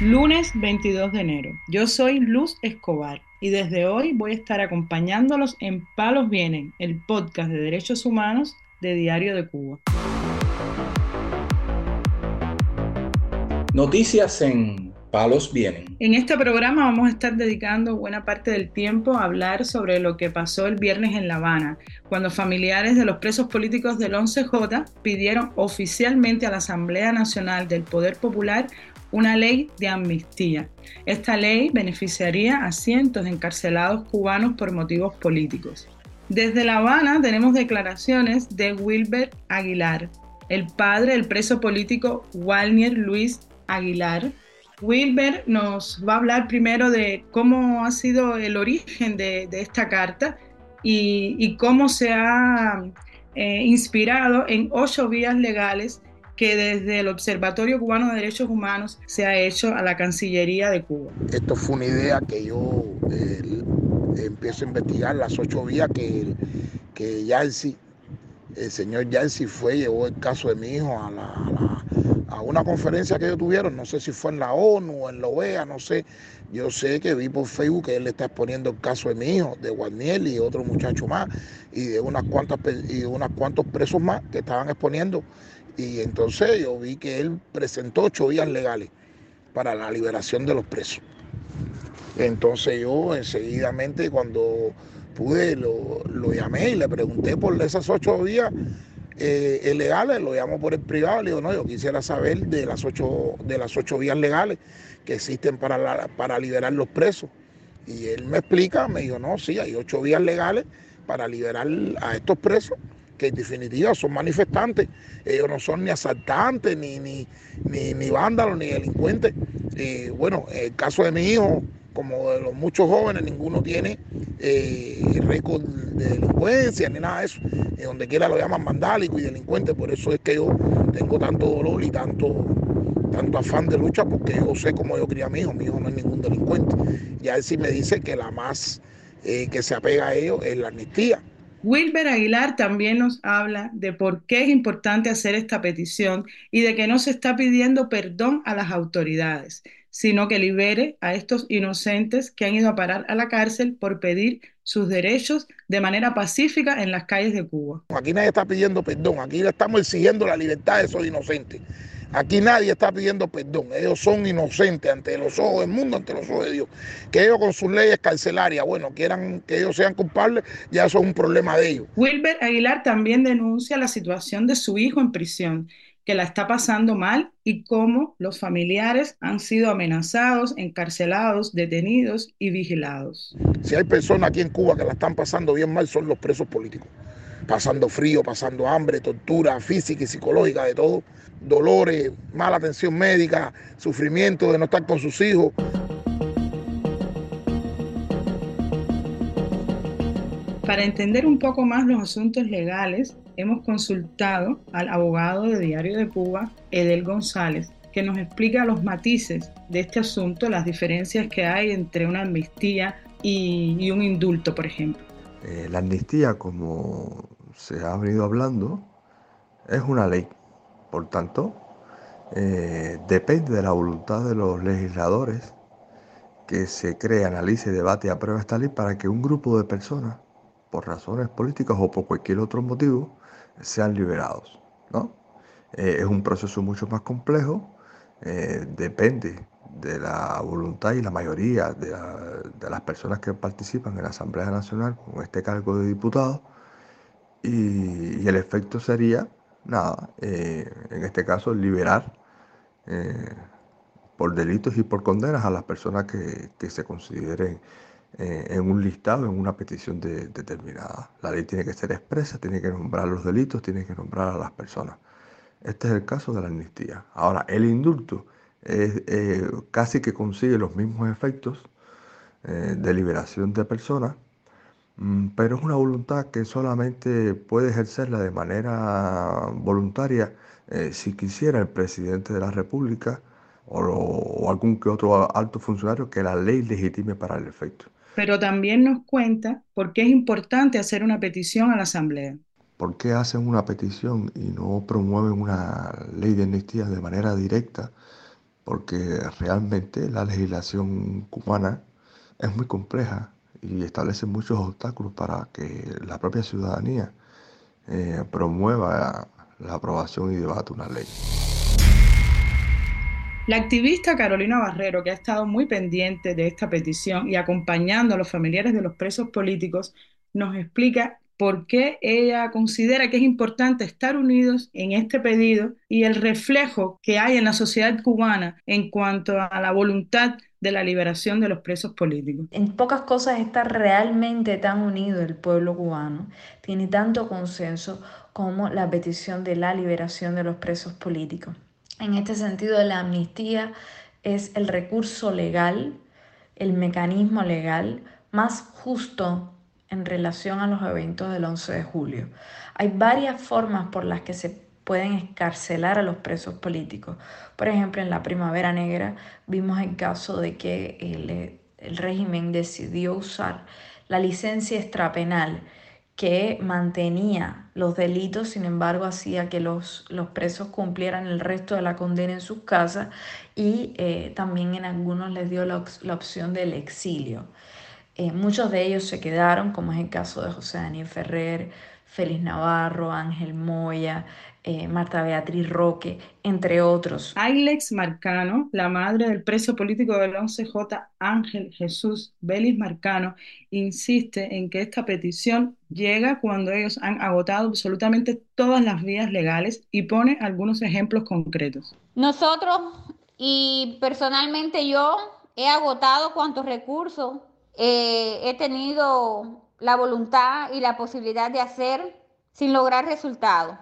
Lunes 22 de enero. Yo soy Luz Escobar y desde hoy voy a estar acompañándolos en Palos Vienen, el podcast de derechos humanos de Diario de Cuba. Noticias en Palos Vienen. En este programa vamos a estar dedicando buena parte del tiempo a hablar sobre lo que pasó el viernes en La Habana, cuando familiares de los presos políticos del 11J pidieron oficialmente a la Asamblea Nacional del Poder Popular una ley de amnistía. Esta ley beneficiaría a cientos de encarcelados cubanos por motivos políticos. Desde La Habana tenemos declaraciones de Wilber Aguilar, el padre del preso político Walnier Luis Aguilar. Wilber nos va a hablar primero de cómo ha sido el origen de, esta carta y, cómo se ha eh, inspirado en ocho vías legales que desde el Observatorio Cubano de Derechos Humanos se ha hecho a la Cancillería de Cuba. Esto fue una idea que yo eh, empiezo a investigar, las ocho vías que, que Yancy, el señor Yancy fue, llevó el caso de mi hijo a, la, una conferencia que ellos tuvieron, no sé si fue en la ONU o en la OEA, no sé. Yo sé que vi por Facebook que él está exponiendo el caso de mi hijo, de Guarniel y otro muchacho más, y de unas cuantas y de unas cuantos presos más que estaban exponiendo y entonces yo vi que él presentó ocho vías legales para la liberación de los presos. Entonces yo enseguidamente cuando pude lo, llamé y le pregunté por esas ocho vías eh, legales, lo llamo por el privado, le digo, no, yo quisiera saber de las ocho, de las ocho vías legales que existen para, para liberar los presos. Y él me explica, me dijo, no, sí, hay ocho vías legales para liberar a estos presos que en definitiva son manifestantes, ellos no son ni asaltantes, ni, ni, ni, vándalos, ni delincuentes. Y bueno, en el caso de mi hijo, como de los muchos jóvenes, ninguno tiene eh, récord de delincuencia ni nada de eso. Donde quiera lo llaman vandálico y delincuente, por eso es que yo tengo tanto dolor y tanto, tanto afán de lucha, porque yo sé cómo yo cría a mi hijo, mi hijo no es ningún delincuente. Y a él sí me dice que la más eh, que se apega a ellos es la amnistía Wilber Aguilar también nos habla de por qué es importante hacer esta petición y de que no se está pidiendo perdón a las autoridades, sino que libere a estos inocentes que han ido a parar a la cárcel por pedir sus derechos de manera pacífica en las calles de Cuba. Aquí nadie está pidiendo perdón, aquí le estamos exigiendo la libertad de esos inocentes. Aquí nadie está pidiendo perdón. Ellos son inocentes ante los ojos del mundo, ante los ojos de Dios. Que ellos con sus leyes carcelarias, bueno, quieran que ellos sean culpables, ya eso es un problema de ellos. Wilber Aguilar también denuncia la situación de su hijo en prisión, que la está pasando mal y cómo los familiares han sido amenazados, encarcelados, detenidos y vigilados. Si hay personas aquí en Cuba que la están pasando bien mal, son los presos políticos pasando frío, pasando hambre, tortura física y psicológica de todo, dolores, mala atención médica, sufrimiento de no estar con sus hijos. Para entender un poco más los asuntos legales, hemos consultado al abogado de Diario de Cuba, Edel González, que nos explica los matices de este asunto, las diferencias que hay entre una amnistía y, un indulto, por ejemplo. Eh, la amnistía, como se ha venido hablando, es una ley. Por tanto, eh, depende de la voluntad de los legisladores que se cree, analice, debate y apruebe esta ley para que un grupo de personas, por razones políticas o por cualquier otro motivo, sean liberados. ¿no? Eh, es un proceso mucho más complejo, eh, depende de la voluntad y la mayoría de, de, las personas que participan en la Asamblea Nacional con este cargo de diputados y, el efecto sería, nada, eh, en este caso, liberar eh, por delitos y por condenas a las personas que, se consideren eh, en un listado, en una petición determinada. La ley tiene que ser expresa, tiene que nombrar los delitos, tiene que nombrar a las personas. Este es el caso de la amnistía. Ahora, el indulto es, casi que consigue los mismos efectos de liberación de personas, pero es una voluntad que solamente puede ejercerla de manera voluntaria eh, si quisiera el presidente de la República o, algún que otro alto funcionario que la ley legitime para el efecto. Pero también nos cuenta por qué es importante hacer una petición a la Asamblea. ¿Por qué hacen una petición y no promueven una ley de amnistía de manera directa porque realmente la legislación cubana es muy compleja y establece muchos obstáculos para que la propia ciudadanía eh, promueva la aprobación y debate una ley. La activista Carolina Barrero, que ha estado muy pendiente de esta petición y acompañando a los familiares de los presos políticos, nos explica por qué ella considera que es importante estar unidos en este pedido y el reflejo que hay en la sociedad cubana en cuanto a la voluntad de la liberación de los presos políticos. En pocas cosas está realmente tan unido el pueblo cubano, tiene tanto consenso como la petición de la liberación de los presos políticos. En este sentido, la amnistía es el recurso legal, el mecanismo legal más justo en relación a los eventos del 11 de julio. Hay varias formas por las que se pueden escarcelar a los presos políticos. Por ejemplo, en la Primavera Negra vimos el caso de que el, régimen decidió usar la licencia extrapenal que mantenía los delitos, sin embargo hacía que los, los presos cumplieran el resto de la condena en sus casas y eh, también en algunos les dio la, opción del exilio. Eh, muchos de ellos se quedaron, como es el caso de José Daniel Ferrer, Félix Navarro, Ángel Moya, eh, Marta Beatriz Roque, entre otros. Ailex Marcano, la madre del preso político del 11J, Ángel Jesús Vélez Marcano, insiste en que esta petición llega cuando ellos han agotado absolutamente todas las vías legales y pone algunos ejemplos concretos. Nosotros y personalmente yo he agotado cuantos recursos eh, he tenido la voluntad y la posibilidad de hacer sin lograr resultados.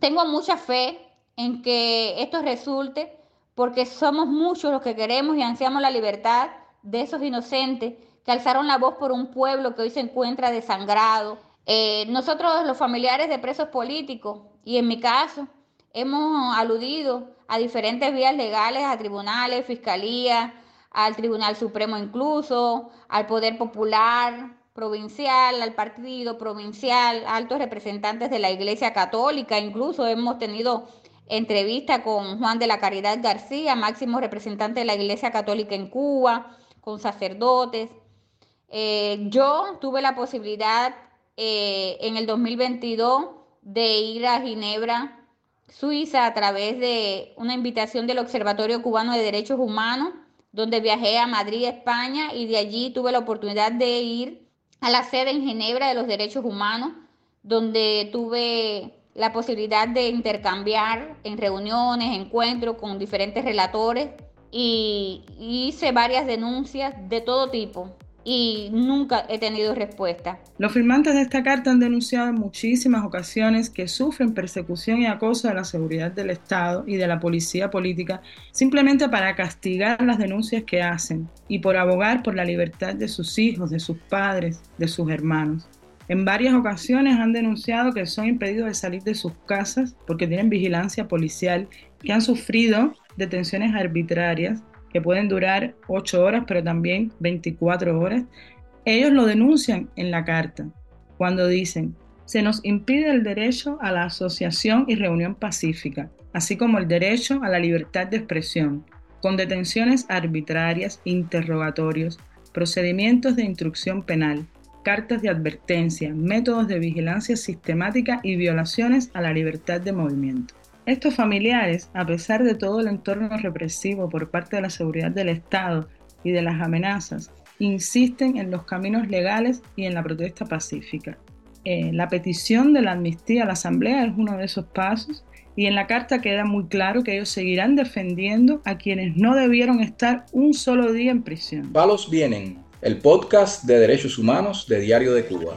Tengo mucha fe en que esto resulte porque somos muchos los que queremos y ansiamos la libertad de esos inocentes que alzaron la voz por un pueblo que hoy se encuentra desangrado. Eh, nosotros, los familiares de presos políticos, y en mi caso, hemos aludido a diferentes vías legales, a tribunales, fiscalía, al Tribunal Supremo incluso, al Poder Popular, provincial, al partido provincial, altos representantes de la Iglesia Católica, incluso hemos tenido entrevista con Juan de la Caridad García, máximo representante de la Iglesia Católica en Cuba, con sacerdotes. Eh, yo tuve la posibilidad eh, en el 2022 de ir a Ginebra, Suiza, a través de una invitación del Observatorio Cubano de Derechos Humanos, donde viajé a Madrid, España, y de allí tuve la oportunidad de ir a la sede en Ginebra de los Derechos Humanos, donde tuve la posibilidad de intercambiar en reuniones, encuentros con diferentes relatores y hice varias denuncias de todo tipo y nunca he tenido respuesta. Los firmantes de esta carta han denunciado en muchísimas ocasiones que sufren persecución y acoso de la seguridad del Estado y de la policía política simplemente para castigar las denuncias que hacen y por abogar por la libertad de sus hijos, de sus padres, de sus hermanos. En varias ocasiones han denunciado que son impedidos de salir de sus casas porque tienen vigilancia policial, que han sufrido detenciones arbitrarias que pueden durar 8 horas, pero también 24 horas, ellos lo denuncian en la carta cuando dicen, se nos impide el derecho a la asociación y reunión pacífica, así como el derecho a la libertad de expresión, con detenciones arbitrarias, interrogatorios, procedimientos de instrucción penal, cartas de advertencia, métodos de vigilancia sistemática y violaciones a la libertad de movimiento. Estos familiares, a pesar de todo el entorno represivo por parte de la seguridad del Estado y de las amenazas, insisten en los caminos legales y en la protesta pacífica. Eh, la petición de la amnistía a la Asamblea es uno de esos pasos y en la carta queda muy claro que ellos seguirán defendiendo a quienes no debieron estar un solo día en prisión. Palos Vienen, el podcast de derechos humanos de Diario de Cuba.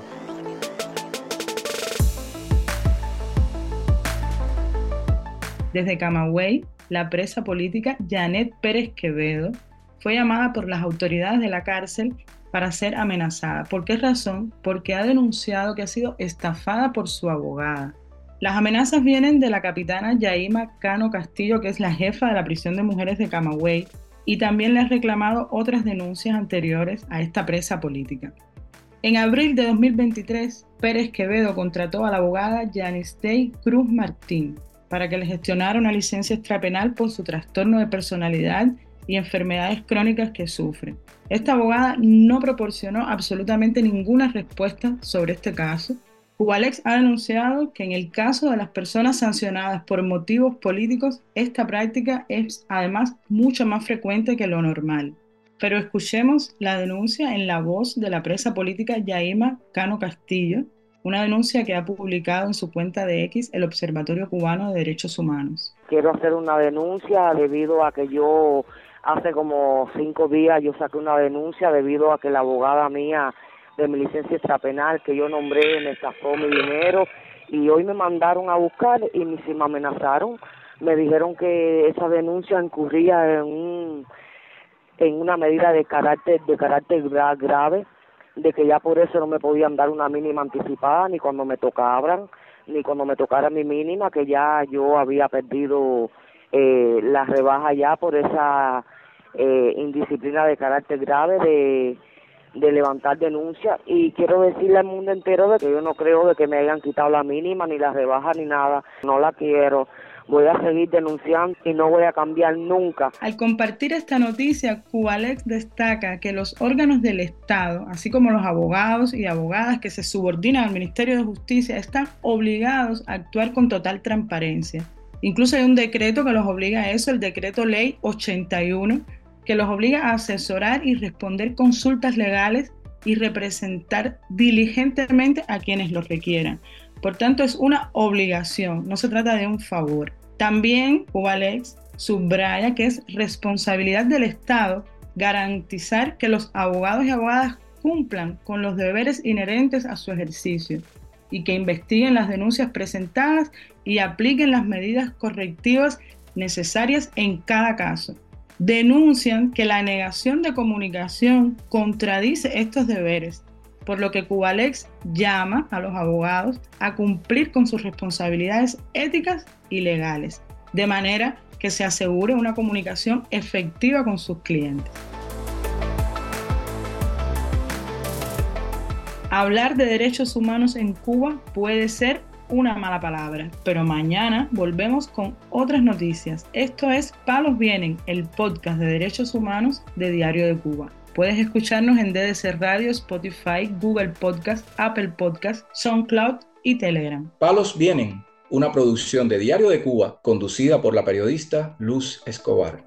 Desde Camagüey, la presa política Janet Pérez Quevedo fue llamada por las autoridades de la cárcel para ser amenazada. ¿Por qué razón? Porque ha denunciado que ha sido estafada por su abogada. Las amenazas vienen de la capitana Yaima Cano Castillo, que es la jefa de la prisión de mujeres de Camagüey, y también le ha reclamado otras denuncias anteriores a esta presa política. En abril de 2023, Pérez Quevedo contrató a la abogada Day Cruz Martín para que le gestionara una licencia extrapenal por su trastorno de personalidad y enfermedades crónicas que sufre. Esta abogada no proporcionó absolutamente ninguna respuesta sobre este caso. Cubalex ha denunciado que en el caso de las personas sancionadas por motivos políticos, esta práctica es además mucho más frecuente que lo normal. Pero escuchemos la denuncia en la voz de la presa política Yaima Cano Castillo, una denuncia que ha publicado en su cuenta de X el Observatorio Cubano de Derechos Humanos. Quiero hacer una denuncia debido a que yo hace como cinco días yo saqué una denuncia debido a que la abogada mía de mi licencia extrapenal que yo nombré me estafó mi dinero y hoy me mandaron a buscar y me, me amenazaron. Me dijeron que esa denuncia incurría en un en una medida de carácter de carácter grave de que ya por eso no me podían dar una mínima anticipada ni cuando me tocaban ni cuando me tocara mi mínima que ya yo había perdido eh, la rebaja ya por esa eh, indisciplina de carácter grave de, de levantar denuncia. Y quiero decirle al mundo entero de que yo no creo de que me hayan quitado la mínima ni la rebaja ni nada. No la quiero voy a seguir denunciando y no voy a cambiar nunca. Al compartir esta noticia, Cubalex destaca que los órganos del Estado, así como los abogados y abogadas que se subordinan al Ministerio de Justicia, están obligados a actuar con total transparencia. Incluso hay un decreto que los obliga a eso, el decreto ley 81, que los obliga a asesorar y responder consultas legales y representar diligentemente a quienes lo requieran. Por tanto, es una obligación, no se trata de un favor. También Cubalex subraya que es responsabilidad del Estado garantizar que los abogados y abogadas cumplan con los deberes inherentes a su ejercicio y que investiguen las denuncias presentadas y apliquen las medidas correctivas necesarias en cada caso. Denuncian que la negación de comunicación contradice estos deberes por lo que Cubalex llama a los abogados a cumplir con sus responsabilidades éticas y legales, de manera que se asegure una comunicación efectiva con sus clientes. Hablar de derechos humanos en Cuba puede ser una mala palabra, pero mañana volvemos con otras noticias. Esto es Palos Vienen, el podcast de derechos humanos de Diario de Cuba. Puedes escucharnos en DDC Radio, Spotify, Google Podcast, Apple Podcast, SoundCloud y Telegram. Palos Vienen, una producción de Diario de Cuba conducida por la periodista Luz Escobar.